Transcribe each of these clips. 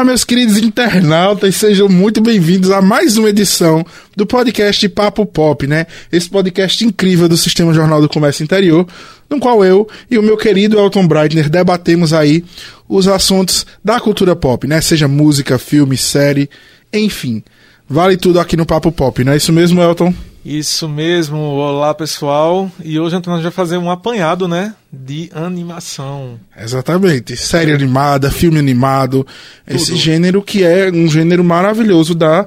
Olá, meus queridos internautas, sejam muito bem-vindos a mais uma edição do podcast Papo Pop, né? Esse podcast incrível do Sistema Jornal do Comércio Interior, no qual eu e o meu querido Elton Breitner debatemos aí os assuntos da cultura pop, né? Seja música, filme, série, enfim. Vale tudo aqui no Papo Pop, não é isso mesmo, Elton? Isso mesmo, olá pessoal. E hoje então, nós vamos fazer um apanhado, né? De animação. Exatamente. Série animada, filme animado. Tudo. Esse gênero que é um gênero maravilhoso da,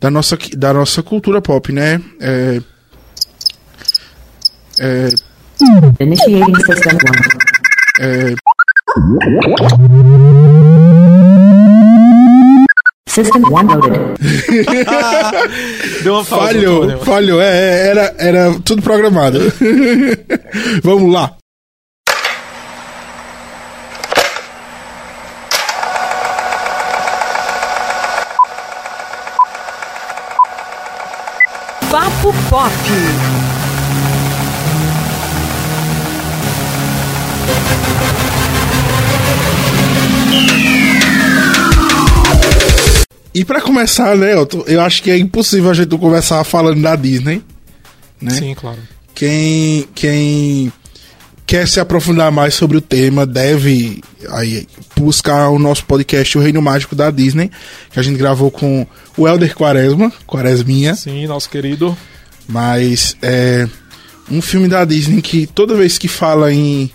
da, nossa, da nossa cultura pop, né? É. É. É. System one loaded. Deu uma pausa. Falhou, falhou. É, é, era, era tudo programado. Vamos lá. Papo Pop. E para começar, né, eu, eu acho que é impossível a gente não começar falando da Disney. Né? Sim, claro. Quem, quem quer se aprofundar mais sobre o tema deve aí, buscar o nosso podcast O Reino Mágico da Disney, que a gente gravou com o Elder Quaresma, Quaresminha. Sim, nosso querido. Mas é um filme da Disney que toda vez que fala em,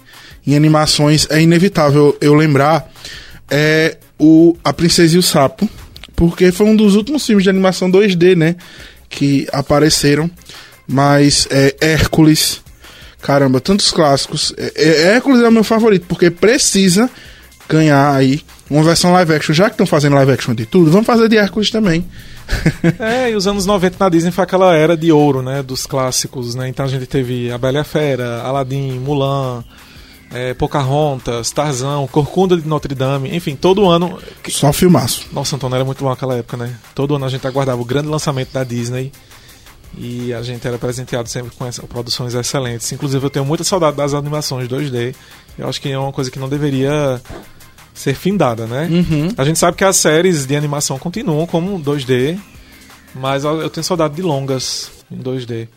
em animações é inevitável eu lembrar é o A Princesa e o Sapo porque foi um dos últimos filmes de animação 2D, né? Que apareceram. Mas é Hércules. Caramba, tantos clássicos. É, é, Hércules é o meu favorito, porque precisa ganhar aí uma versão live action. Já que estão fazendo live action de tudo, vamos fazer de Hércules também. é, e os anos 90 na Disney foi aquela era de ouro, né? Dos clássicos, né? Então a gente teve A Bela e a Fera, Aladdin, Mulan é, Pocahontas, Tarzão, Corcunda de Notre Dame, enfim, todo ano. Só filmaço. Nossa, Antônio, era muito bom aquela época, né? Todo ano a gente aguardava o grande lançamento da Disney e a gente era presenteado sempre com essa, produções excelentes. Inclusive, eu tenho muita saudade das animações 2D. Eu acho que é uma coisa que não deveria ser findada, né? Uhum. A gente sabe que as séries de animação continuam como 2D, mas eu tenho saudade de longas em 2D.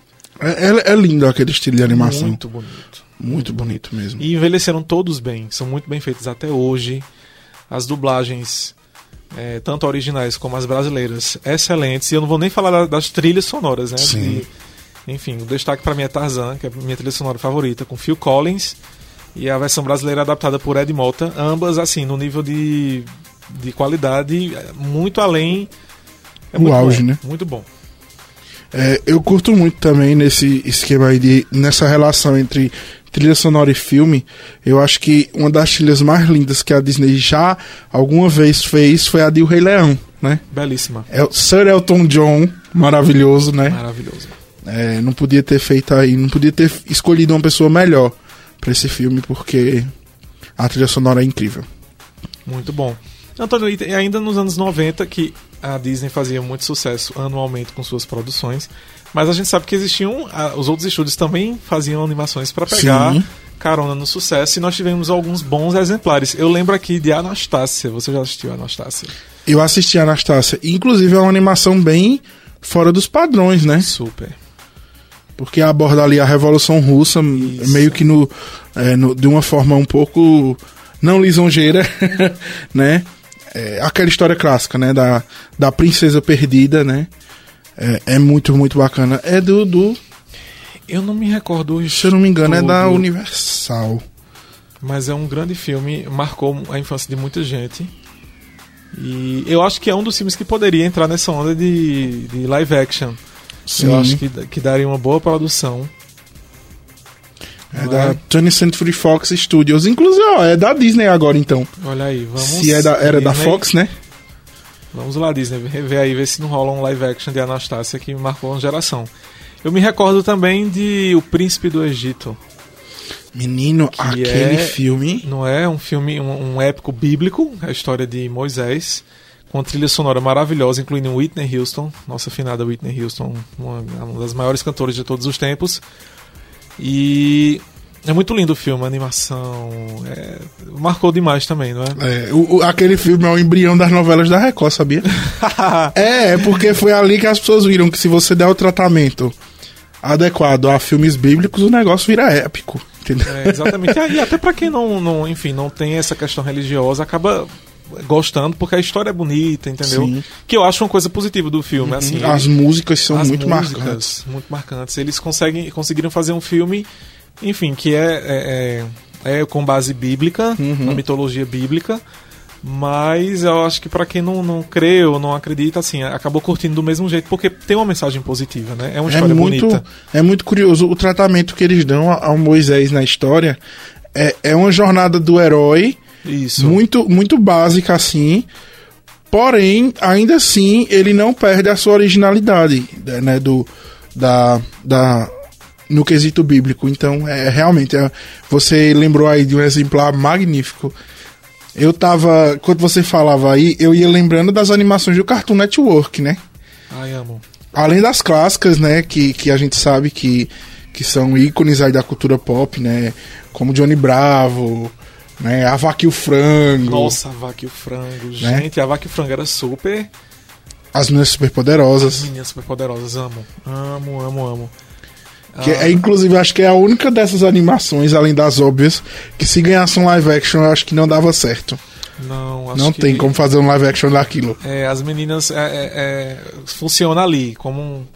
É, é, é lindo aquele estilo de animação. Muito bonito. Muito bonito mesmo. E envelheceram todos bem, são muito bem feitos até hoje. As dublagens, é, tanto originais como as brasileiras, excelentes. E eu não vou nem falar das trilhas sonoras, né? Sim. Enfim, o destaque para mim é Tarzan, que é a minha trilha sonora favorita, com Phil Collins e a versão brasileira adaptada por Ed Mota. Ambas, assim, no nível de, de qualidade muito além. É o auge, bom, né? Muito bom. É, eu curto muito também nesse esquema aí de nessa relação entre trilha sonora e filme, eu acho que uma das trilhas mais lindas que a Disney já alguma vez fez foi a de O Rei Leão, né? Belíssima. É o Sir Elton John, maravilhoso, né? Maravilhoso. É, não podia ter feito aí, não podia ter escolhido uma pessoa melhor para esse filme, porque a trilha sonora é incrível. Muito bom. Antônio, e ainda nos anos 90 que a Disney fazia muito sucesso anualmente com suas produções, mas a gente sabe que existiam. Os outros estúdios também faziam animações para pegar Sim. carona no sucesso e nós tivemos alguns bons exemplares. Eu lembro aqui de Anastácia. Você já assistiu Anastácia? Eu assisti Anastácia. Inclusive é uma animação bem fora dos padrões, né? Super. Porque aborda ali a Revolução Russa, Isso. meio que no, é, no, de uma forma um pouco não lisonjeira, né? É, aquela história clássica, né? Da, da princesa perdida, né? É, é muito, muito bacana. É do, do. Eu não me recordo. Se eu não me engano, é da Universal. Mas é um grande filme, marcou a infância de muita gente. E eu acho que é um dos filmes que poderia entrar nessa onda de, de live action. Sim. Eu acho que, que daria uma boa produção. É da 20th Century Fox Studios. Inclusive, ó, é da Disney agora então. Olha aí, vamos. Se é da, era Disney. da Fox, né? Vamos lá, Disney, ver aí, ver se não rola um live action de Anastácia que marcou uma geração. Eu me recordo também de O Príncipe do Egito. Menino, aquele é, filme. Não é? Um filme, um, um, épico bíblico, a história de Moisés, com trilha sonora maravilhosa, incluindo Whitney Houston, nossa afinada Whitney Houston, uma, uma das maiores cantoras de todos os tempos. E É muito lindo o filme, a animação. é, Marcou demais também, não é? É, o- o- aquele filme é o embrião das novelas da Record, sabia? é, é porque foi ali que as pessoas viram que se você der o tratamento adequado a filmes bíblicos, o negócio vira épico. É, exatamente. E até pra quem não, não, enfim, não tem essa questão religiosa, acaba gostando porque a história é bonita, entendeu? Sim. Uhum. Que eu acho uma coisa positiva do filme, assim. As ele- músicas são as muito músicas, marcantes. Muito marcantes. Eles conseguem, conseguiram fazer um filme, enfim, que é, é, é- é com base bíblica, Uhum. na mitologia bíblica. Mas eu acho que pra quem não, não crê ou não acredita, assim, acabou curtindo do mesmo jeito, porque tem uma mensagem positiva, né? É uma É história muito, bonita. é muito curioso o tratamento que eles dão ao Moisés na história. É, é uma jornada do herói Isso. muito, muito básica assim. Porém, ainda assim, ele não perde a sua originalidade, né, do da, da no quesito bíblico. Então, é realmente é, você lembrou aí de um exemplar magnífico. Eu tava, quando você falava aí, eu ia lembrando das animações do Cartoon Network, né? Ai, amo. Além das clássicas, né, que, que a gente sabe que, que são ícones aí da cultura pop, né, como Johnny Bravo, né, A Vaca e o Frango, Nossa, a vaca e o frango. Né? Gente, a vaca e o frango era super. As Meninas Superpoderosas, Meninas super poderosas, amo. Amo, amo, amo. que Ah, é, inclusive, acho que é a única dessas animações, além das óbvias, que se ganhasse um live action, eu acho que não dava certo. Não, acho não que- tem como fazer um live action daquilo. É, as meninas é, é, é, funciona ali como um-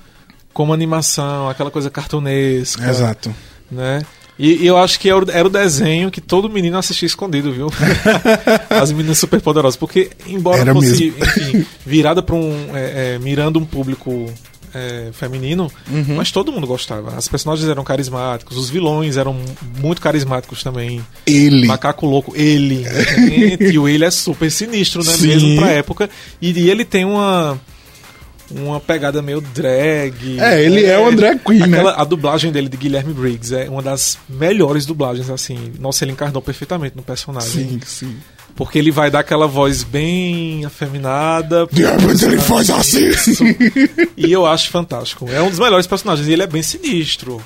como animação, aquela coisa cartunesca, Exato. né? E, e eu acho que era o, era o desenho que todo menino assistia escondido, viu? As meninas super poderosas, porque embora Era fosse, enfim, virada para um é, é, mirando um público é, feminino, Uhum. mas todo mundo gostava. As personagens eram carismáticos, os vilões eram muito carismáticos também. Ele. Macaco louco, ele. E o ele é super sinistro, né? Sim. Mesmo pra época. E, e ele tem uma. Uma pegada meio drag. É, ele é uma drag queen, né? Aquela- A dublagem dele de Guilherme Briggs é uma das melhores dublagens, assim. Nossa, ele encarnou perfeitamente no personagem. Sim, sim. Porque ele vai dar aquela voz bem afeminada. De repente ele faz assim. Isso. E eu acho fantástico. É um dos melhores personagens. E ele é bem sinistro.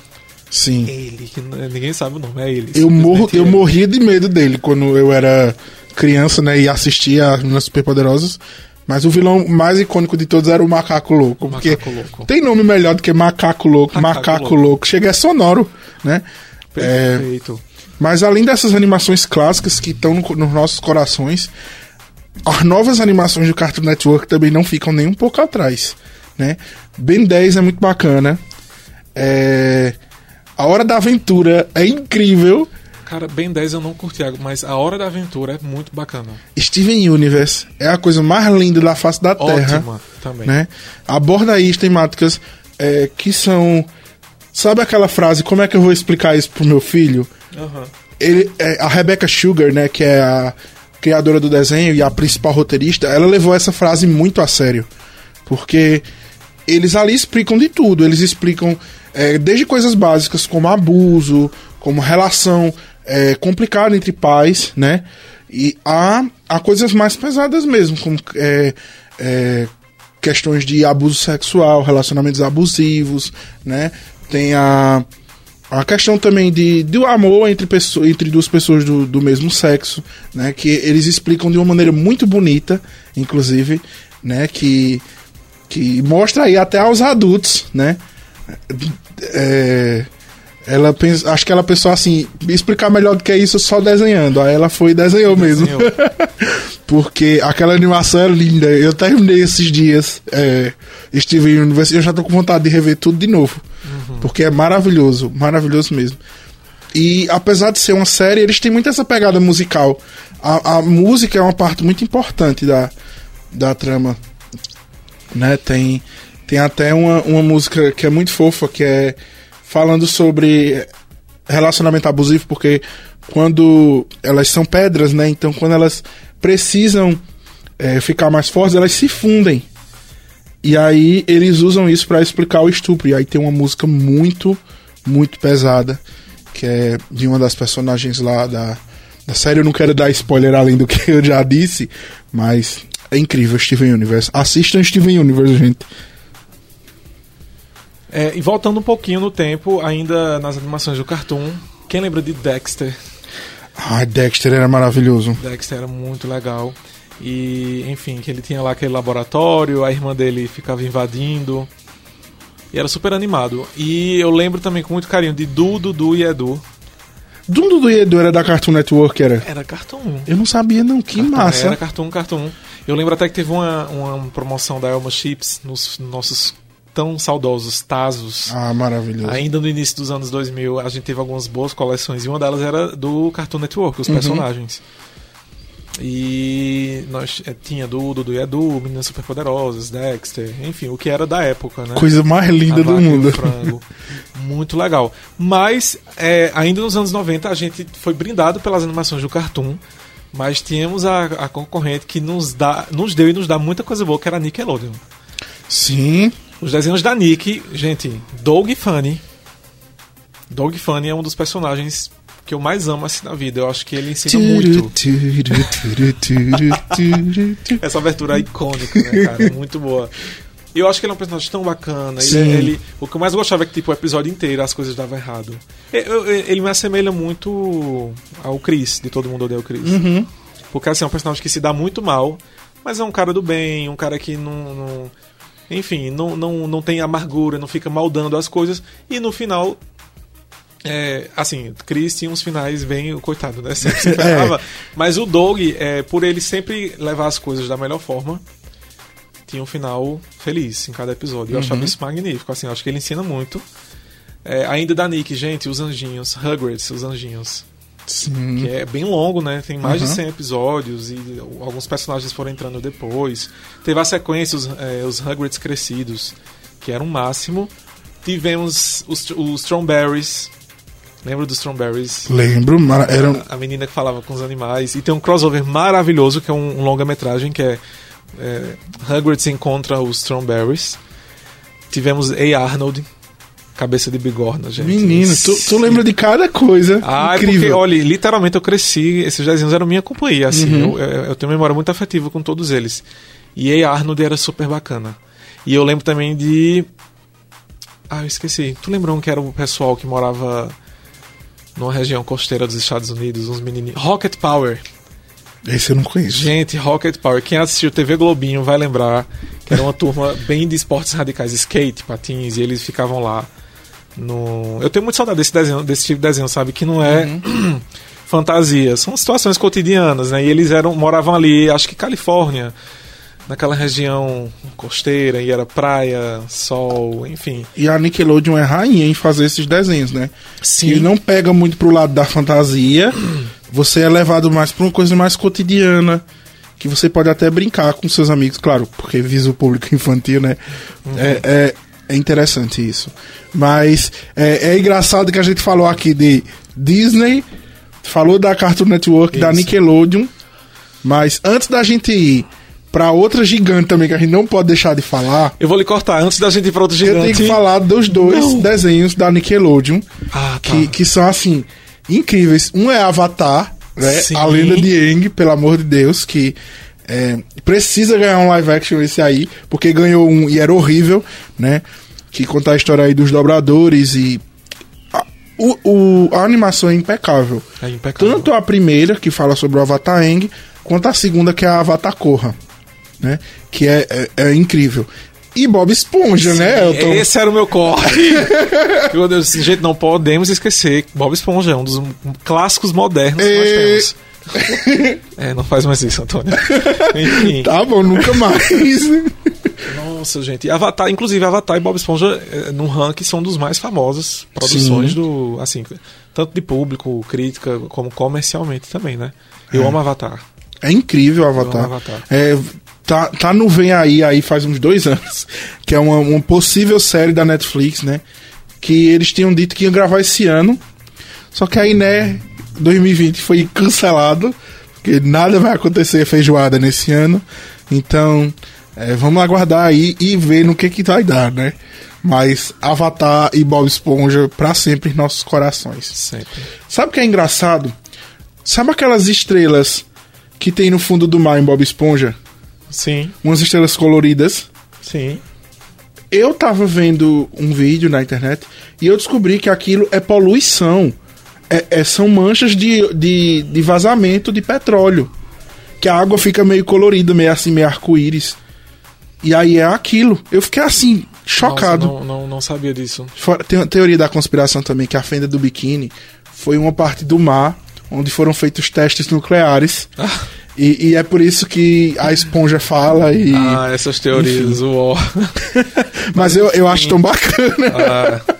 Sim. Ele, que ninguém sabe o nome, é ele. Eu, morro, eu ele. morria de medo dele quando eu era criança, né? E assistia as Meninas Superpoderosas. Mas o vilão mais icônico de todos era o Macaco Louco. Porque Macaco Louco. tem nome melhor do que Macaco Louco, Macaco Macaco, Louco. Louco. Chega é sonoro, né? É, Perfeito. mas além dessas animações clássicas que estão no- nos nossos corações, as novas animações do Cartoon Network também não ficam nem um pouco atrás, né? Ben 10 é muito bacana. É, A Hora da Aventura é incrível. Cara, Ben 10 eu não curti, mas A Hora da Aventura é muito bacana. Steven Universe é a coisa mais linda da face da Terra. Ótima também. Né? Aborda aí as temáticas é, que são. Sabe aquela frase, como é que eu vou explicar isso pro meu filho? Aham. Ele, é, a Rebecca Sugar, né, que é a criadora do desenho e a principal roteirista, ela levou essa frase muito a sério. Porque eles ali explicam de tudo. Eles explicam é, desde coisas básicas como abuso, como relação é, complicada entre pais, né? E há, há coisas mais pesadas mesmo, como é, é, questões de abuso sexual, relacionamentos abusivos, né? Tem a, a questão também de, do amor entre, pessoas, entre duas pessoas do, do mesmo sexo, né? Que eles explicam de uma maneira muito bonita, inclusive, né? Que, que mostra aí até aos adultos, né? É, ela pensa, acho que ela pensou assim, explicar melhor do que isso só desenhando. Aí ela foi e desenhou mesmo. Desenhou. Porque aquela animação é linda. Eu terminei esses dias é, Steven Universe e eu já tô com vontade de rever tudo de novo. Porque é maravilhoso, maravilhoso mesmo. E apesar de ser uma série, eles têm muito essa pegada musical. A, a música é uma parte muito importante da, da trama. Né? Tem, tem até uma, uma música que é muito fofa, que é falando sobre relacionamento abusivo, porque quando elas são pedras, né? Então quando elas precisam é, ficar mais fortes, elas se fundem. E aí eles usam isso pra explicar o estupro. E aí tem uma música muito, muito pesada, que é de uma das personagens lá da, da série. Eu não quero dar spoiler além do que eu já disse, mas é incrível Steven Universe. Assistam Steven Universe, gente. É, e voltando um pouquinho no tempo, ainda nas animações do Cartoon, Quem lembra de Dexter? Ai, Dexter era maravilhoso. Dexter era muito legal. E, enfim, que ele tinha lá aquele laboratório, a irmã dele ficava invadindo. E era super animado. E eu lembro também com muito carinho de Du, Dudu e Edu. Dundo do Edu era da Cartoon Network, era? Era Cartoon. Eu não sabia, não. Que Cartoon, massa. Era Cartoon, Cartoon. Eu lembro até que teve uma, uma promoção da Elma Chips nos nossos tão saudosos Tazos. Ah, maravilhoso. Ainda no início dos anos 2000, a gente teve algumas boas coleções e uma delas era do Cartoon Network, os Uhum. personagens. E nós é, tinha do Dudu e Edu, Meninas Superpoderosas, Dexter, enfim, o que era da época, né? Coisa mais linda do mundo. Frango. Muito legal. Mas, é, ainda nos anos 90, a gente foi brindado pelas animações do Cartoon. Mas tínhamos a, a concorrente que nos, dá, nos deu e nos dá muita coisa boa, que era a Nickelodeon. Sim. Os desenhos da Nick, gente, Doug Funny. Doug Funny é um dos personagens que eu mais amo assim na vida. Eu acho que ele ensina muito. Essa abertura é icônica, né, cara? Muito boa. E eu acho que ele é um personagem tão bacana. Ele, ele- o que eu mais gostava é que, tipo, o episódio inteiro as coisas davam errado. Eu- ele me assemelha muito ao Chris, de Todo Mundo Odeia o Chris. Uhum. Porque, assim, é um personagem que se dá muito mal, mas é um cara do bem, um cara que não... não- enfim, não, não, não tem amargura, não fica maldando as coisas. E no final... É, assim, Chris tinha uns finais bem, coitado, né? Sempre se ferrava. Mas o Doug, é, por ele sempre levar as coisas da melhor forma, tinha um final feliz em cada episódio. Eu achava isso magnífico. Assim, acho que ele ensina muito. É, ainda da Nick, gente, os anjinhos, Hagrid, os anjinhos. Sim. Que é bem longo, né? Tem mais de Uhum. 100 episódios e alguns personagens foram entrando depois. Teve a sequência, os, é, os Hagrids crescidos, que era um máximo. Tivemos os, os. Lembra dos Strawberries? Lembro, era A menina que falava com os animais. E tem um crossover maravilhoso, que é um, um longa-metragem, que é, é encontra os Strawberries. Tivemos A. Arnold, cabeça de bigorna, gente. Menino, tu, tu lembra de cada coisa. Ah, é porque, Incrível. olha, literalmente eu cresci, esses desenhos eram minha companhia, assim, Uhum. eu, eu, eu tenho memória muito afetiva com todos eles. E A. Arnold era super bacana. E eu lembro também de. Ah, eu esqueci. Tu lembrou um que era o pessoal que morava numa região costeira dos Estados Unidos, uns menininhos. Rocket Power. Esse eu não conheço. Gente, Rocket Power. Quem assistiu TV Globinho vai lembrar que era uma turma bem de esportes radicais, skate, patins, e eles ficavam lá no. Eu tenho muito saudade desse desenho, desse tipo de desenho, sabe? Que não é fantasia, são situações cotidianas, né? E eles eram, moravam ali, acho que Califórnia, naquela região costeira, e era praia, sol, enfim. E a Nickelodeon é rainha em fazer esses desenhos, né? Sim. Ele não pega muito pro lado da fantasia. Você é levado mais pra uma coisa mais cotidiana. Que você pode até brincar com seus amigos, claro, porque visa o público infantil, né? É, é, é interessante isso. Mas é, é engraçado que a gente falou aqui de Disney, falou da Cartoon Network, da Isso. Nickelodeon. Mas antes da gente ir pra outra gigante também, que a gente não pode deixar de falar, Eu vou lhe cortar antes da gente ir para outro eu tenho gigante. que falar dos dois Não. desenhos da Nickelodeon Ah, tá. que, que são assim incríveis. Um é Avatar, né? Sim. A lenda de Aang, pelo amor de Deus, que é, precisa ganhar um live action esse aí, porque ganhou um e era horrível, né? Que conta a história aí dos dobradores e a, o, o- a animação é impecável. É impecável. Tanto a primeira, que fala sobre o Avatar Aang, quanto a segunda, que é a Avatar Korra, né? Que é, é, é incrível. E Bob Esponja, né, Elton? Esse era o meu corte. Meu Deus, gente, não podemos esquecer que Bob Esponja é um dos clássicos modernos que nós E- temos. É, não faz mais isso, Antônio. Enfim. Tá bom, nunca mais. Nossa, gente. E Avatar, inclusive Avatar e Bob Esponja, eh, no ranking, são dos mais famosos produções Sim. do. Assim, tanto de público, crítica, como comercialmente também, né? Eu amo Avatar. É incrível o Avatar. Eu amo Avatar. É, tá, tá no Vem Aí, aí faz uns dois anos, que é uma, uma possível série da Netflix, né? Que eles tinham dito que iam gravar esse ano. Só que aí, né, 2020 foi cancelado, porque nada vai acontecer feijoada nesse ano. Então, é, vamos aguardar aí e ver no que que vai dar, né? Mas Avatar e Bob Esponja pra sempre em nossos corações. Sempre. Sabe o que é engraçado? Sabe aquelas estrelas que tem no fundo do mar em Bob Esponja? Sim, Umas estrelas coloridas. sim. Eu tava vendo um vídeo na internet e eu descobri que aquilo é poluição. É- é- são manchas de, de, de vazamento de petróleo. Que a água fica meio colorida, meio assim, meio arco-íris. E aí é aquilo. Eu fiquei assim, chocado. Nossa, não, não, não sabia disso. Tem a teoria da conspiração também que a fenda do biquíni foi uma parte do mar onde foram feitos testes nucleares. E, e é por isso que a esponja fala e. Ah, essas teorias, uó. mas eu, eu acho tão bacana. Ah.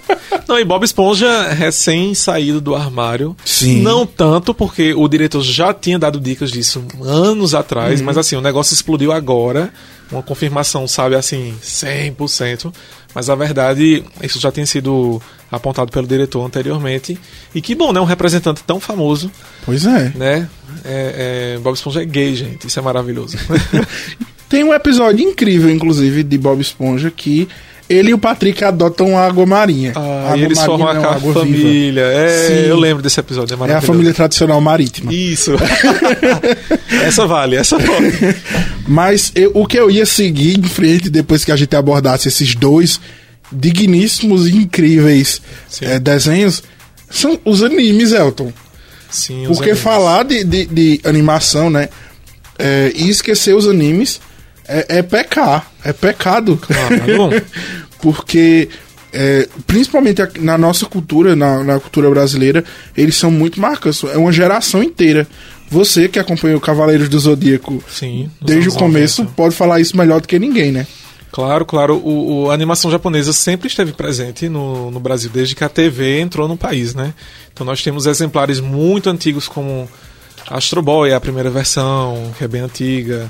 Não, e Bob Esponja recém saído do armário. Sim. Não tanto, porque o diretor já tinha dado dicas disso anos atrás, Uhum. mas assim, o negócio explodiu agora. Uma confirmação, sabe, assim, 100%. Mas a verdade, isso já tinha sido apontado pelo diretor anteriormente. E que bom, né? Um representante tão famoso, Pois é. né? É, é, Bob Esponja é gay, gente. Isso é maravilhoso. Tem um episódio incrível, inclusive, de Bob Esponja que ele e o Patrick adotam água marinha. Ah, água e eles formam marinha, a família. É, Sim. eu lembro desse episódio, é É a família tradicional marítima. Isso. essa vale, essa vale. Mas eu- o que eu ia seguir em frente depois que a gente abordasse esses dois digníssimos e incríveis eh, desenhos são os animes, Elton. Sim, os Porque animes. falar de, de, de animação, né? eh, e esquecer os animes é, é pecar. É pecado. Claro. Porque, eh, principalmente na nossa cultura, na, na cultura brasileira, eles são muito marcantes. É uma geração inteira. Você que acompanhou Cavaleiros do Zodíaco Sim. desde o começo 90. pode falar isso melhor do que ninguém, né? Claro, claro. O, o- a animação japonesa sempre esteve presente no, no Brasil, desde que a TV entrou no país, né? Então nós temos exemplares muito antigos como Astro Boy, a primeira versão, que é bem antiga.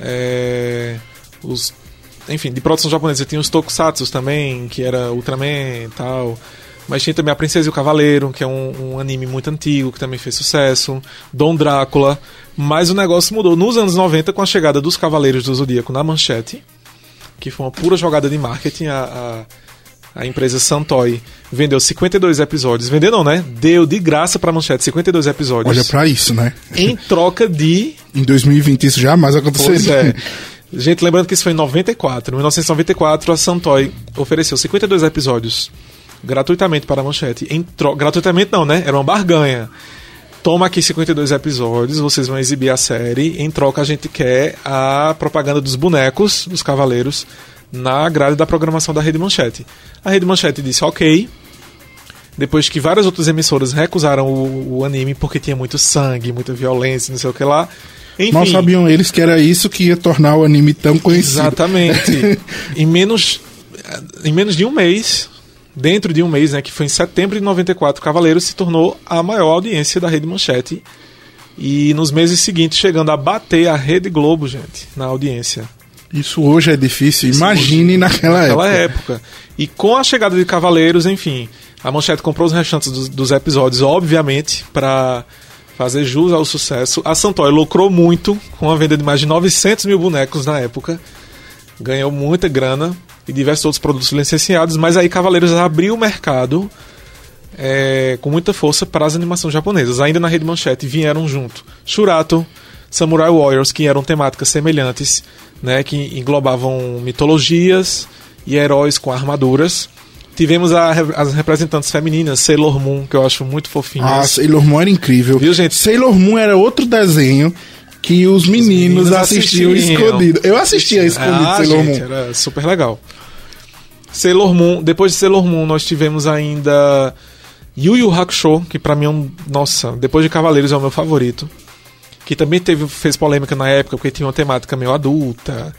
É, os, enfim, de produção japonesa tinha os Tokusatsu também, que era Ultraman e tal. Mas tinha também A Princesa e o Cavaleiro, que é um, um anime muito antigo, que também fez sucesso. Dom Drácula. Mas o negócio mudou nos anos 90 com a chegada dos Cavaleiros do Zodíaco na manchete que foi uma pura jogada de marketing. A, a, a empresa Santoy vendeu 52 episódios. Vendeu não, né? Deu de graça pra manchete 52 episódios. Olha pra isso, né? Em troca de. Em 2020 isso jamais aconteceu. Pois é. Gente, lembrando que isso foi em 94. Em 1994, a Santoy ofereceu 52 episódios gratuitamente para a manchete. Em tro... Gratuitamente não, né? Era uma barganha. Toma aqui 52 episódios, vocês vão exibir a série. Em troca, a gente quer a propaganda dos bonecos, dos cavaleiros, na grade da programação da Rede Manchete. A Rede Manchete disse ok. Depois que várias outras emissoras recusaram o, o anime porque tinha muito sangue, muita violência, não sei o que lá. Enfim, Mal sabiam eles que era isso que ia tornar o anime tão conhecido. Exatamente. em menos em menos de um mês, dentro de um mês, né, que foi em setembro de 94, Cavaleiros se tornou a maior audiência da Rede Manchete. E nos meses seguintes chegando a bater a Rede Globo, gente, na audiência. Isso hoje é difícil. Imagine naquela, Naquela época. época. E com a chegada de Cavaleiros, enfim, a Manchete comprou os restantes dos, dos episódios, obviamente, para fazer jus ao sucesso. A Santoy lucrou muito com a venda de mais de 900 mil bonecos na época. Ganhou muita grana e diversos outros produtos licenciados, mas aí Cavaleiros abriu o mercado é, com muita força para as animações japonesas. Ainda na rede manchete vieram junto Shurato, Samurai Warriors, que eram temáticas semelhantes, né, que englobavam mitologias e heróis com armaduras. Tivemos a- as representantes femininas, Sailor Moon, que eu acho muito fofinhas. Ah, Sailor Moon era incrível. Viu, gente? Sailor Moon era outro desenho que os meninos, meninos assistiam, assistiam. escondido. Eu assistia escondido Ah, Sailor gente, Moon. Era super legal. Sailor Moon, depois de Sailor Moon, nós tivemos ainda Yu Yu Hakusho, que pra mim é um. Nossa, depois de Cavaleiros é o meu favorito. Que também teve, fez polêmica na época, porque tinha uma temática meio adulta,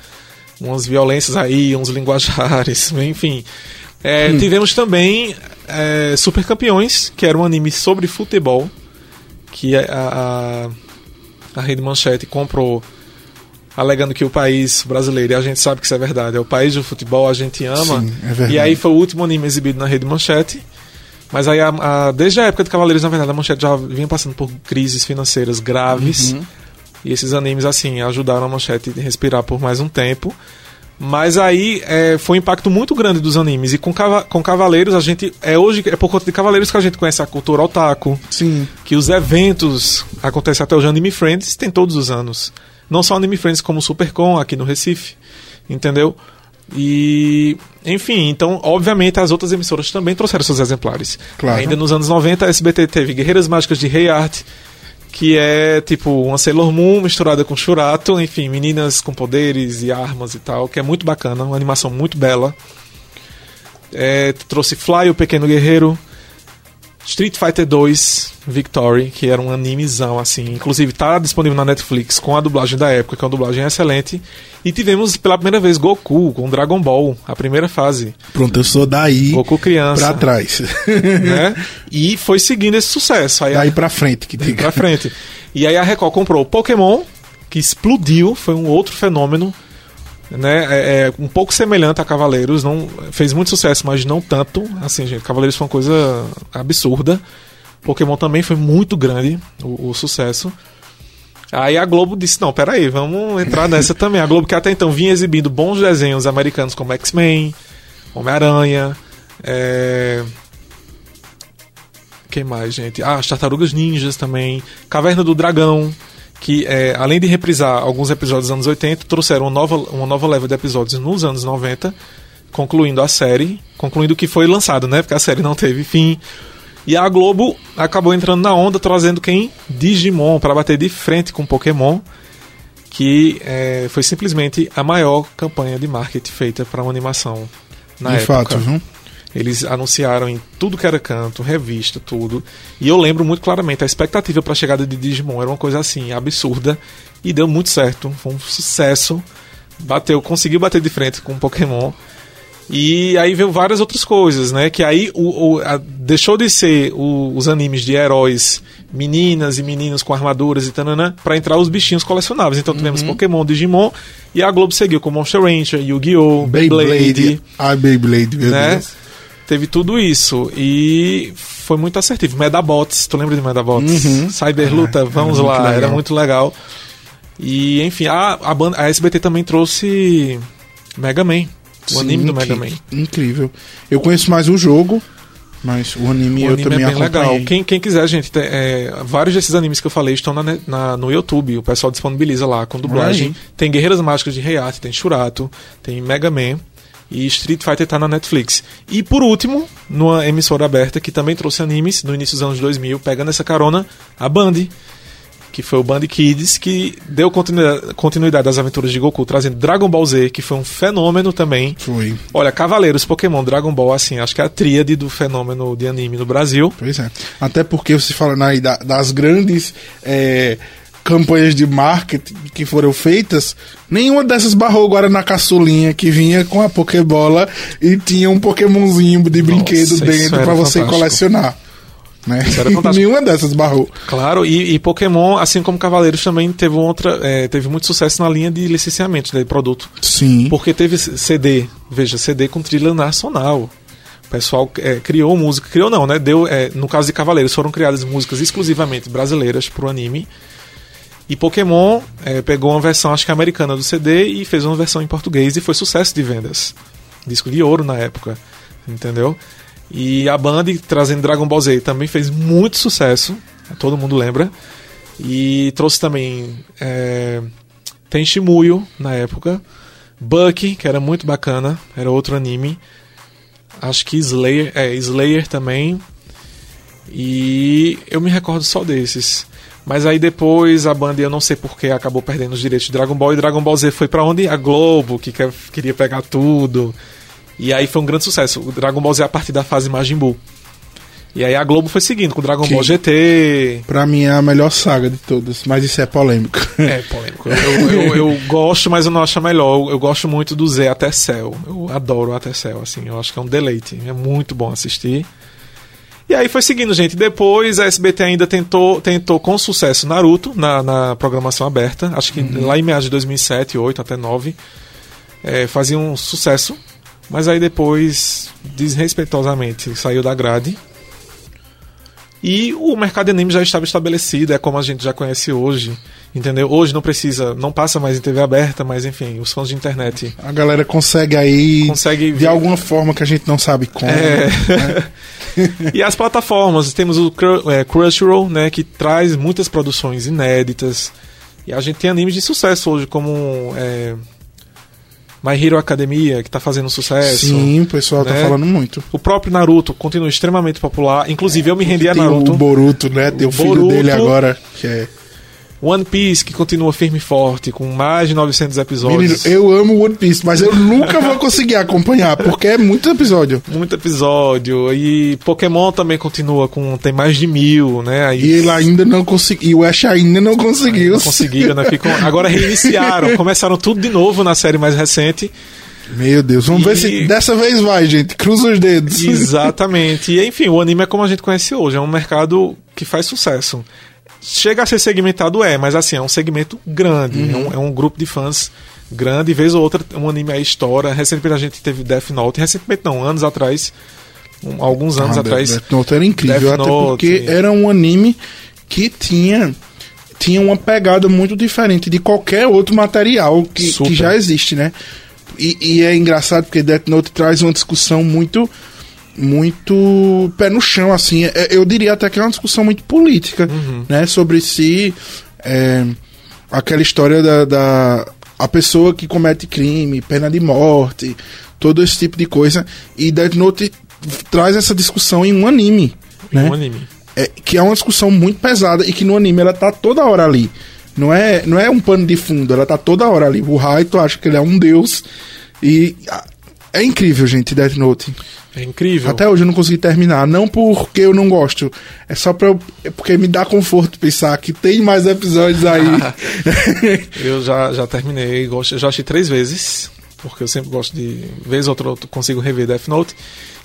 umas violências aí, uns linguajares, enfim. É, Hum. Tivemos também é, Super Campeões, que era um anime sobre futebol, que a, a, a Rede Manchete comprou alegando que o país brasileiro, e a gente sabe que isso é verdade, é o país do futebol, a gente ama. Sim, é verdade. e aí foi o último anime exibido na Rede Manchete. Mas aí, a- a- desde a época de Cavaleiros, na verdade, a Manchete já vinha passando por crises financeiras graves. Uhum. E esses animes, assim, ajudaram a Manchete a respirar por mais um tempo. Mas aí é, foi um impacto muito grande dos animes. E com, com Cavaleiros, a gente. É hoje, é por conta de Cavaleiros que a gente conhece a cultura otaku Sim. que os eventos acontecem até hoje. Anime Friends tem todos os anos. Não só Anime Friends, como o Supercon aqui no Recife. Entendeu? E enfim, então, obviamente, as outras emissoras também trouxeram seus exemplares. Claro. Ainda nos anos 90, a SBT teve Guerreiras Mágicas de Rei Art, que é tipo uma Sailor Moon misturada com Churato, enfim, meninas com poderes e armas e tal, que é muito bacana, uma animação muito bela. É, trouxe Fly, o Pequeno Guerreiro, Street Fighter 2 Victory, que era um animezão assim, inclusive tá disponível na Netflix com a dublagem da época, que é uma dublagem excelente. E tivemos pela primeira vez Goku com Dragon Ball, a primeira fase. Pronto, eu sou daí Goku criança, pra trás. né? E foi seguindo esse sucesso. Aí a- daí pra frente que tem pra frente. E aí a Record comprou o Pokémon, que explodiu, foi um outro fenômeno, né? É, é um pouco semelhante a Cavaleiros, não fez muito sucesso, mas não tanto. Assim, gente, Cavaleiros foi uma coisa absurda. Pokémon também foi muito grande o, o sucesso. Aí a Globo disse: não, peraí, vamos entrar nessa também. A Globo que até então vinha exibindo bons desenhos americanos como X-Men, Homem-Aranha, é... Quem mais, gente? Ah, as Tartarugas Ninjas também. Caverna do Dragão, que é, além de reprisar alguns episódios dos anos 80, trouxeram uma nova, uma nova leva de episódios nos anos 90, concluindo a série, concluindo o que foi lançado, né? Porque a série não teve fim. E a Globo acabou entrando na onda, trazendo quem? Digimon, para bater de frente com Pokémon, que é, foi simplesmente a maior campanha de marketing feita para uma animação na De época. fato, viu? Eles anunciaram em tudo que era canto, revista, tudo. E eu lembro muito claramente, a expectativa para a chegada de Digimon era uma coisa assim, absurda. E deu muito certo. Foi um sucesso. Bateu, conseguiu bater de frente com o Pokémon. E aí veio várias outras coisas, né? Que aí o, o- a- deixou de ser o- os animes de heróis, meninas e meninos com armaduras e tananã, pra entrar os bichinhos colecionáveis. Então tivemos Pokémon, Digimon, e a Globo seguiu com Monster Ranger, Yu-Gi-Oh!, Beyblade, Beyblade. Ai, Beyblade, meu né? Deus. Teve tudo isso e foi muito assertivo. Medabots, tu lembra de Medabots? Uhum. Cyberluta, Ah, vamos era muito lá, era legal. muito legal. E enfim, a, a, banda, a SBT também trouxe Mega Man, o anime Sim, do Mega Man. Incrível. Eu conheço mais o jogo, mas o anime O eu anime também é bem acompanhei. legal. Quem, quem quiser, gente, tem, é, vários desses animes que eu falei estão na, na- no YouTube. O pessoal disponibiliza lá com dublagem. Tem Guerreiras Mágicas de Heiat, tem Shurato, tem Mega Man. E Street Fighter tá na Netflix. E por último, numa emissora aberta que também trouxe animes no início dos anos 2000, pegando essa carona, a Band, que foi o Band Kids, que deu continuidade, às aventuras de Goku, trazendo Dragon Ball Z, que foi um fenômeno também. Foi. Olha, Cavaleiros, Pokémon, Dragon Ball, assim, acho que é a tríade do fenômeno de anime no Brasil. Pois é. Até porque você falando aí da- das grandes é, campanhas de marketing que foram feitas, nenhuma dessas barrou agora na caçulinha que vinha com a Pokébola e tinha um Pokémonzinho de brinquedo dentro era pra você fantástico. colecionar. Né? Nenhuma dessas barrou. Claro, e, e Pokémon, assim como Cavaleiros, também teve outra, é, teve muito sucesso na linha de licenciamento de produto. Sim. Porque teve CD, veja, CD com trilha nacional. O pessoal é, criou música, criou não, né? Deu, é, no caso de Cavaleiros, foram criadas músicas exclusivamente brasileiras pro anime. E Pokémon é, pegou uma versão, acho que americana do CD e fez uma versão em português e foi sucesso de vendas. Disco de ouro na época, entendeu? E a Band trazendo Dragon Ball Z também fez muito sucesso, todo mundo lembra. E trouxe também é, tem Shimuyo na época. Bucky, que era muito bacana, era outro anime. Acho que Slayer, é, Slayer também. E eu me recordo só desses. Mas aí depois a banda, eu não sei porquê, acabou perdendo os direitos de Dragon Ball. E Dragon Ball Z foi pra onde? A Globo, que quer- queria pegar tudo. E aí foi um grande sucesso. O Dragon Ball Z é a partir da fase Majin Buu. E aí a Globo foi seguindo com Dragon Que- Ball GT. Pra mim é a melhor saga de todas, mas isso é polêmico. É, polêmico. Eu, eu, eu gosto, mas eu não acho a melhor. Eu, eu gosto muito do Z até Cell. Eu adoro o até Cell, assim. Eu acho que é um deleite. É muito bom assistir. E aí foi seguindo, gente. Depois a SBT ainda tentou, tentou com sucesso Naruto na, na programação aberta. Acho que lá em meados de 2007, 8 até 9. É, fazia um sucesso. Mas aí depois, desrespeitosamente, saiu da grade. E o mercado de anime já estava estabelecido, é como a gente já conhece hoje, entendeu? Hoje não precisa, não passa mais em TV aberta, mas enfim, os fãs de internet A galera consegue aí, conseguem de ver. alguma forma que a gente não sabe como. É. né? E as plataformas, temos o é, Crunchyroll, né, que traz muitas produções inéditas. E a gente tem animes de sucesso hoje, como é, My Hero Academia, que tá fazendo sucesso. Sim, o pessoal tá né? falando muito. O próprio Naruto continua extremamente popular. Inclusive, eu me rendi a Tem Naruto. o Boruto, né? Tem o, filho Boruto. dele agora, que é... One Piece, que continua firme e forte, com mais de 900 episódios. Menino, eu amo One Piece, mas eu nunca vou conseguir acompanhar, porque é muito episódio. Muito episódio. E Pokémon também continua com. tem mais de mil, né? Aí, E ele ainda não conseguiu. E o Ash ainda não conseguiu. não conseguiram, né? Ficam, agora reiniciaram, começaram tudo de novo na série mais recente. Meu Deus, vamos ver E- se dessa vez vai, gente. Cruza os dedos. Exatamente. E enfim, o anime é como a gente conhece hoje, é um mercado que faz sucesso. Chega a ser segmentado, é, mas assim, é um segmento grande, é, um, é um grupo de fãs grande, vez ou outra um anime aí estoura. Recentemente a gente teve Death Note, recentemente não, anos atrás, um- alguns anos Ah, atrás. Death Note era incrível, Death até Note. porque era um anime que tinha tinha uma pegada muito diferente de qualquer outro material que, que já existe, né? E, e é engraçado porque Death Note traz uma discussão muito muito pé no chão, assim. É- Eu diria até que é uma discussão muito política, Uhum. né? Sobre se é, aquela história da, da a pessoa que comete crime, pena de morte, todo esse tipo de coisa. E Death Note traz essa discussão em um anime, né? Um anime. É, que é uma discussão muito pesada e que no anime ela tá toda hora ali. Não é, não é um pano de fundo, ela tá toda hora ali. O Raito acha que ele é um deus e é incrível, gente, Death Note. É incrível. Até hoje eu não consegui terminar, não porque eu não gosto, é só pra eu, é porque me dá conforto pensar que tem mais episódios aí. Eu já, já terminei, gosto, já achei três vezes, porque eu sempre gosto de. Vez ou outra eu consigo rever Death Note.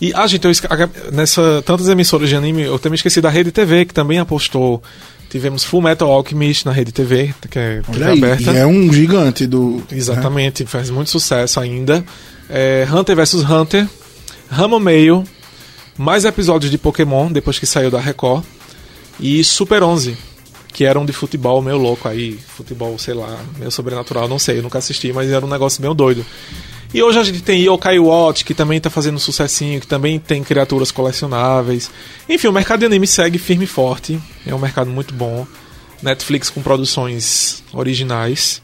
E, ah, gente, eu, nessa tantas emissoras de anime, eu também esqueci da Rede TV, que também apostou. Tivemos Full Metal Alchemist na Rede TV, que é, que é aberta. é um gigante do. Exatamente, faz muito sucesso ainda. É, Hunter vs Hunter, Rama Meio, mais episódios de Pokémon depois que saiu da Record, e Super 11, que eram de futebol meio louco aí, futebol, sei lá, meio sobrenatural, não sei, eu nunca assisti, mas era um negócio meio doido. E hoje a gente tem Yokai Watch, que também tá fazendo sucessinho, que também tem criaturas colecionáveis. Enfim, o mercado de anime segue firme e forte, é um mercado muito bom. Netflix com produções originais.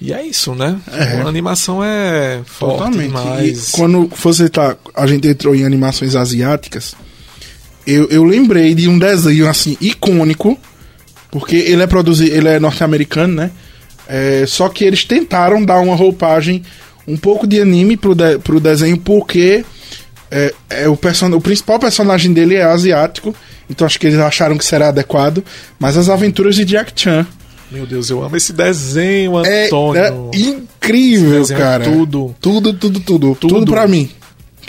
E é isso, né? É. A animação é forte Totalmente. demais. E quando você tá. A gente entrou em animações asiáticas, eu, eu lembrei de um desenho assim, icônico, porque ele é produzido, ele é norte-americano, né? É, só que eles tentaram dar uma roupagem um pouco de anime pro, de, pro desenho, porque é, é o, person o principal personagem dele é asiático, então acho que eles acharam que será adequado. Mas as aventuras de Jack Chan Meu Deus, eu amo esse desenho, é, Antônio. é incrível, cara. tudo. Tudo, tudo, tudo. Tudo, Tudo. pra mim.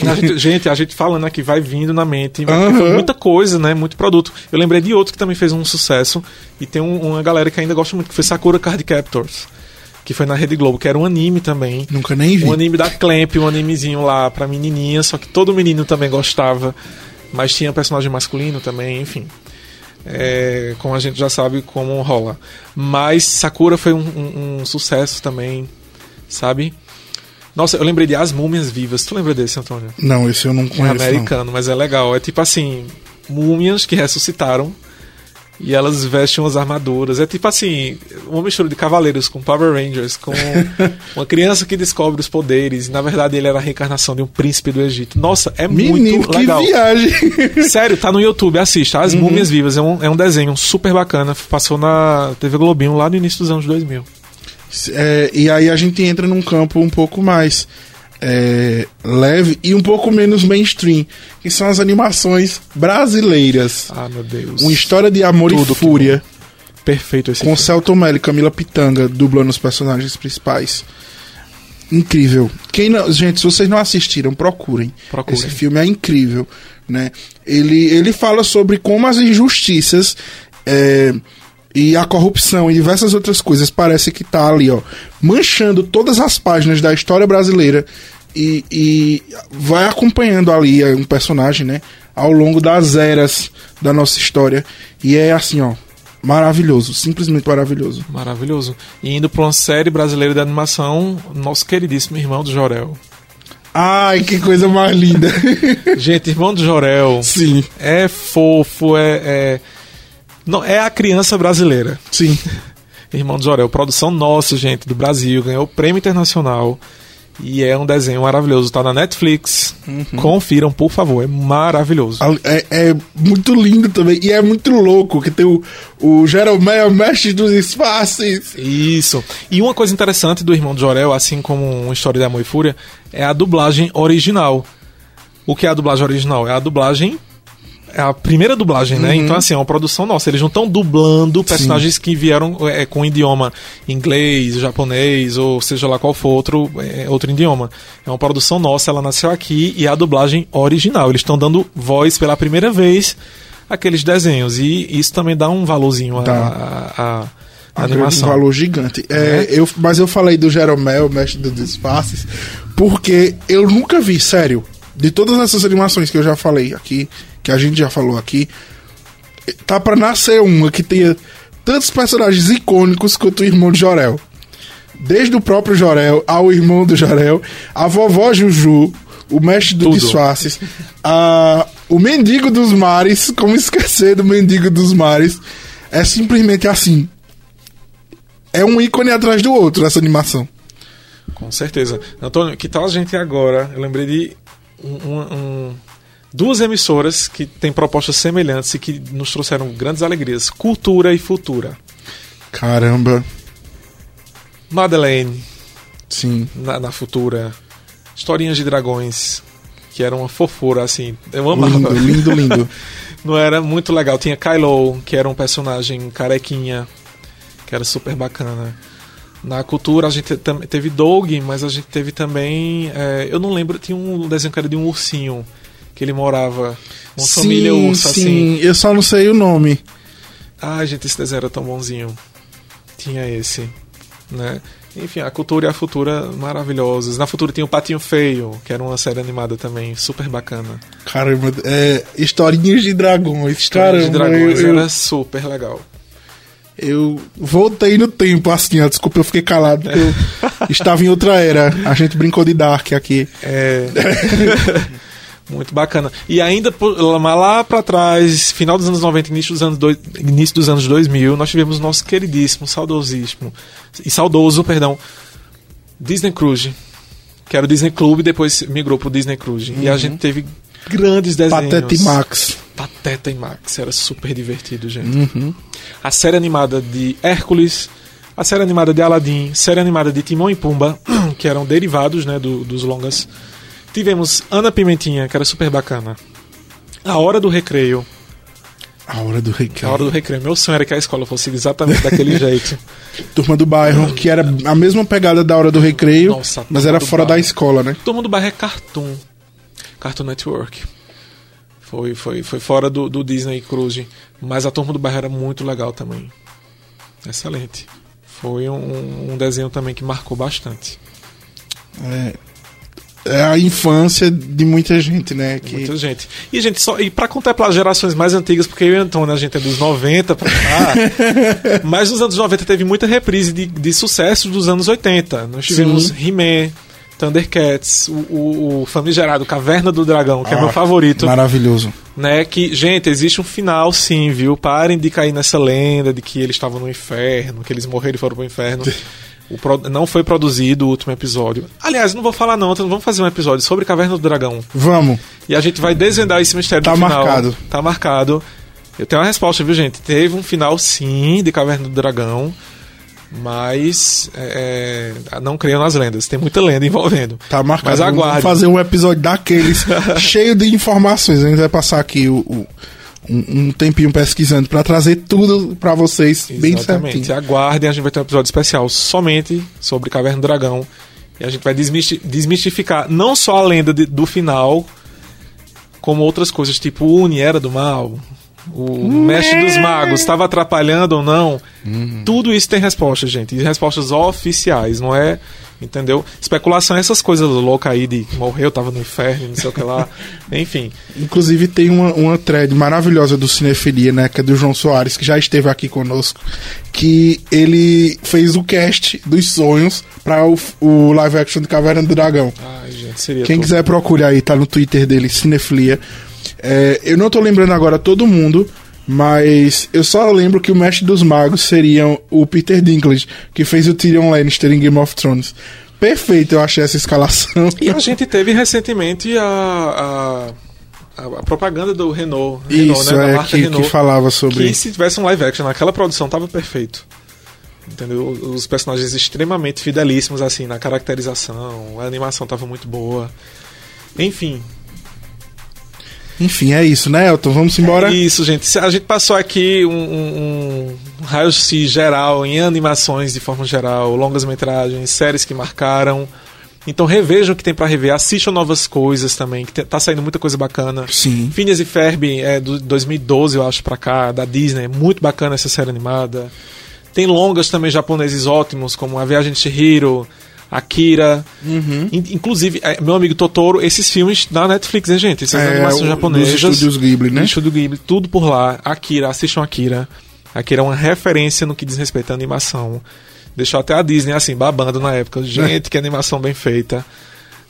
A gente, gente, a gente falando aqui vai vindo na mente. foi Muita coisa, né? Muito produto. Eu lembrei de outro que também fez um sucesso. E tem um- uma galera que ainda gosta muito, que foi Sakura Card Captors. Que foi na Rede Globo, que era um anime também. Nunca nem vi. Um anime da Clamp, um animezinho lá pra menininha, só que todo menino também gostava. Mas tinha personagem masculino também, enfim. É, como a gente já sabe como rola. Mas Sakura foi um, um- um sucesso também, sabe? Nossa, eu lembrei de As Múmias Vivas. Tu lembra desse, Antônio? Não, esse eu não É conheço. não. americano, mas é legal. É tipo assim, múmias que ressuscitaram e elas vestem umas armaduras. É tipo assim, uma mistura de cavaleiros com Power Rangers, com uma criança que descobre os poderes. Na verdade ele era a reencarnação de um príncipe do Egito. Nossa, é Menino, muito que legal. viagem. Sério, tá no YouTube, assista. As Múmias Vivas é um, é um desenho super bacana. Passou na TV Globinho lá no início dos anos 2000. É, e aí a gente entra num campo um pouco mais é, leve e um pouco menos mainstream, que são as animações brasileiras. Ah, meu Deus. Uma história de amor Tudo e fúria, Perfeito esse com filme. Celton Mello e Camila Pitanga dublando os personagens principais. Incrível. Quem não, gente, se vocês não assistiram, procurem. Procurem. Esse filme é incrível, né? Ele, ele fala sobre como as injustiças é, e a corrupção e diversas outras coisas parece que tá ali, ó, manchando todas as páginas da história brasileira e, e vai acompanhando ali é, um personagem, né? Ao longo das eras da nossa história. E é assim, ó, maravilhoso, simplesmente maravilhoso. Maravilhoso. E indo pra uma série brasileira de animação, nosso queridíssimo irmão do Jorel. Ai, que coisa mais linda. Gente, irmão do Jorel sim, é fofo, é. é... Não, é a criança brasileira. sim. Irmão de Jorel, produção nossa, gente, do Brasil, ganhou o prêmio internacional. E é um desenho maravilhoso, tá na Netflix. Uhum. Confiram, por favor, é maravilhoso. É, é muito lindo também. E é muito louco que tem o, o Jeromel, mestre dos espaços. Isso. E uma coisa interessante do Irmão de Jorel, assim como uma história de amor e fúria, é a dublagem original. O que é a dublagem original? É a dublagem é a primeira dublagem, né? Uhum. Então, assim, é uma produção nossa. Eles não estão dublando personagens que vieram é, com idioma inglês, japonês, ou seja lá qual for outro, é, outro idioma. É uma produção nossa, ela nasceu aqui e é a dublagem original. Eles estão dando voz pela primeira vez àqueles desenhos. E isso também dá um valorzinho à- à Um animação. valor gigante. É, eu, mas eu falei do Jeromel, mestre dos disfarces, porque eu nunca vi, sério, de todas essas animações que eu já falei aqui, que a gente já falou aqui, tá pra nascer uma que tenha tantos personagens icônicos quanto o irmão de Jorel. Desde o próprio Jorel ao irmão do Jorel, a vovó Juju, o mestre dos disfarces, a, o mendigo dos mares, como esquecer do mendigo dos mares, é simplesmente assim. É um ícone atrás do outro essa animação. Com certeza. Antônio, que tal a gente agora? Eu lembrei de um- um- um- duas emissoras que têm propostas semelhantes e que nos trouxeram grandes alegrias: Cultura e Futura. Caramba, Madeleine, sim. na, na Futura. Historinhas de Dragões, que era uma fofura, assim. Eu amava. Lindo, lindo, lindo. Não era muito legal. Tinha Kylo, que era um personagem carequinha, que era super bacana. Na cultura a gente teve Doug, mas a gente teve também. é, eu não lembro, tinha um desenho que era de um ursinho, que ele morava. Uma sim, família ursa, sim. assim. Eu só não sei o nome. Ai, gente, esse desenho era tão bonzinho. Tinha esse, né? Enfim, a cultura e a futura maravilhosas. Na futura tinha o Patinho Feio, que era uma série animada também, super bacana. Caramba, é, historinhas de dragões. História Caramba, de Dragões eu, eu, era super legal. eu voltei no tempo, assim, ó, desculpa, eu fiquei calado, porque eu estava em outra era. A gente brincou de Dark aqui. É. Muito bacana. E ainda lá pra trás, final dos anos 90, início dos anos, dois, início dos anos 2000, nós tivemos nosso queridíssimo, saudosíssimo, e saudoso, perdão, Disney Cruise, que era o Disney Club, depois migrou pro Disney Cruise. E a gente teve grandes desenhos. Pateta e Max. Pateta e Max, era super divertido, gente. Uhum. A série animada de Hércules, a série animada de Aladdin, série animada de Timão e Pumba, que eram derivados né, do- dos longas. Tivemos Ana Pimentinha, que era super bacana. A Hora do Recreio. A hora do A recreio. Hora do Recreio. Meu sonho era que a escola fosse exatamente daquele jeito. Turma do bairro, que era a mesma pegada da hora do recreio, Nossa, mas Turma era do fora da Bairro. escola, né? Todo mundo bairro é Cartoon. Cartoon Network. Foi, foi, foi fora do, do Disney Cruise. Mas a Turma do Bairro era muito legal também. Excelente. Foi um, um desenho também que marcou bastante. É, é a infância de muita gente, né? Que... Muita gente. E, gente, só, e pra contemplar as gerações mais antigas, porque eu e o Antônio, a gente é dos 90 pra cá, mas nos anos 90 teve muita reprise de, de sucessos dos anos 80. Nós tivemos. He-Man, Thundercats, o, o, o famigerado Caverna do Dragão, que é Ah, meu favorito. Maravilhoso. Né, que, gente, existe um final sim, viu? Parem de cair nessa lenda de que eles estavam no inferno, que eles morreram e foram pro inferno. O pro- não foi produzido o último episódio. Aliás, não vou falar não, então vamos fazer um episódio sobre Caverna do Dragão. Vamos. E a gente vai desvendar esse mistério Tá do final. marcado. Tá marcado. Eu tenho uma resposta, viu, gente? Teve um final, sim, de Caverna do Dragão. Mas é, é, não creiam nas lendas. Tem muita lenda envolvendo. Tá marcado. Mas Vamos aguarde. fazer um episódio daqueles cheio de informações. A gente vai passar aqui o, o- um, um tempinho pesquisando pra trazer tudo pra vocês bem Exatamente. certinho. Aguardem, a gente vai ter um episódio especial somente sobre Caverna do Dragão. E a gente vai desmisti- desmistificar não só a lenda de- do final, como outras coisas, tipo Uni era do mal, o Mestre dos Magos estava atrapalhando ou não. Tudo isso tem respostas, gente. E respostas oficiais, não é. Entendeu? Especulação é essas coisas loucas aí de morreu, tava no inferno, não sei o que lá. Enfim. Inclusive tem uma, uma thread maravilhosa do Cinefilia, né? Que é do João Soares, que já esteve aqui conosco. Que ele fez o cast dos sonhos pra o, o live action de Caverna do Dragão. Ai, gente, seria. Quem tudo. quiser procure aí, tá no Twitter dele, Cinefilia. É, eu não tô lembrando agora todo mundo, Mas eu só lembro que o mestre dos magos seria o Peter Dinklage, que fez o Tyrion Lannister em Game of Thrones. Perfeito, eu achei essa escalação. E a gente teve recentemente a, a, a propaganda do Renault. Renault Isso, né? É, que, Renault. que falava sobre... Que se tivesse um live action naquela produção tava perfeito. Entendeu? Os personagens extremamente fidelíssimos, assim, na caracterização, a animação tava muito boa. Enfim. Enfim, é isso, né, Elton? Vamos embora? É isso, gente. A gente passou aqui um, um, um raio-x geral em animações de forma geral, longas-metragens, séries que marcaram. Então revejam o que tem pra rever, assistam novas coisas também, que te- tá saindo muita coisa bacana. Sim. Phineas e Ferb é do 2012, eu acho, pra cá, da Disney. Muito bacana essa série animada. Tem longas também japoneses ótimos, como A Viagem de Chihiro, Akira. Uhum. In- Inclusive, é, meu amigo Totoro, esses filmes da Netflix, hein, gente? Essas É, animações japonesas. dos estúdios Ghibli, né? Estúdio Ghibli, tudo por lá. Akira, assistam Akira. Akira é uma referência no que diz respeito à animação. Deixou até a Disney assim, babando na época. Gente, que animação bem feita.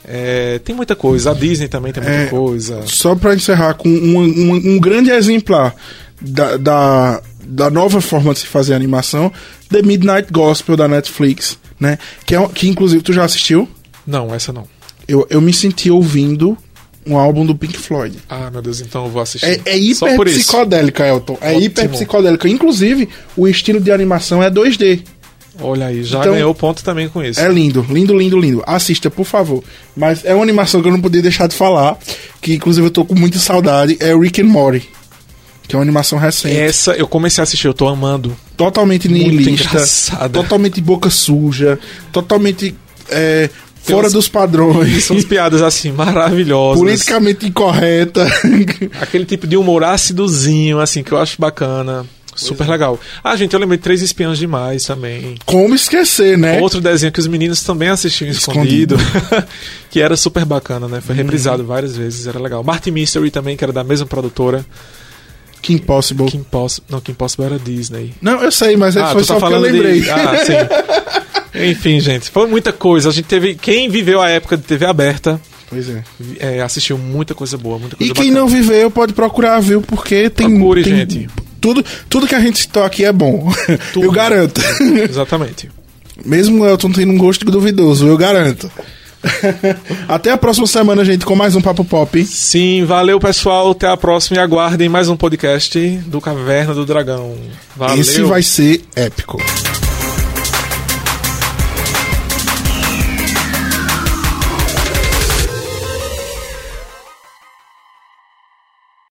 É, tem muita coisa. A Disney também tem muita É, coisa. Só pra encerrar com um, um, um grande exemplar da, da, da nova forma de se fazer animação, The Midnight Gospel da Netflix, né? Que, é, que inclusive tu já assistiu? Não, essa não. Eu, eu me senti ouvindo um álbum do Pink Floyd. Ah, meu Deus, então eu vou assistir. É, é hiper psicodélica, Elton. É Ótimo. hiper psicodélica. Inclusive, o estilo de animação é 2D. Olha aí, já Então, ganhou ponto também com isso. É lindo, lindo, lindo, lindo. Assista, por favor. Mas é uma animação que eu não podia deixar de falar, que inclusive eu tô com muita saudade, é Rick and Morty. Que é uma animação recente. Essa eu comecei a assistir, eu tô amando. Totalmente engraçada. totalmente boca suja, totalmente é, fora uns- dos padrões, São as piadas assim, maravilhosas. politicamente incorreta. Aquele tipo de humor ácidozinho, assim, que eu acho bacana. Super legal. Ah, gente, eu lembrei de Três Espiãs Demais também. Como esquecer, né? Outro desenho que os meninos também assistiam escondido. que era super bacana, né? Foi reprisado várias vezes, era legal. Martin Mystery também, que era da mesma produtora. Que impossible. Kim Possible. Não, Kim Possible era Disney. Não, eu sei, mas ah, foi tu só tá porque eu falando lembrei. de. Ah, sim. Enfim, gente, foi muita coisa. A gente teve. Quem viveu a época de TV aberta Pois é. é, assistiu muita coisa boa, muita coisa E quem bacana. não viveu pode procurar, viu? Porque tem. Procure, tem gente. Tudo, tudo que a gente citou aqui é bom. Tudo. Eu garanto. Exatamente. Mesmo o Elton tendo um gosto duvidoso, eu garanto. Até a próxima semana, gente, com mais um Papo Pop. Sim, valeu pessoal. Até a próxima e aguardem mais um podcast do Caverna do Dragão. Valeu. Esse vai ser épico.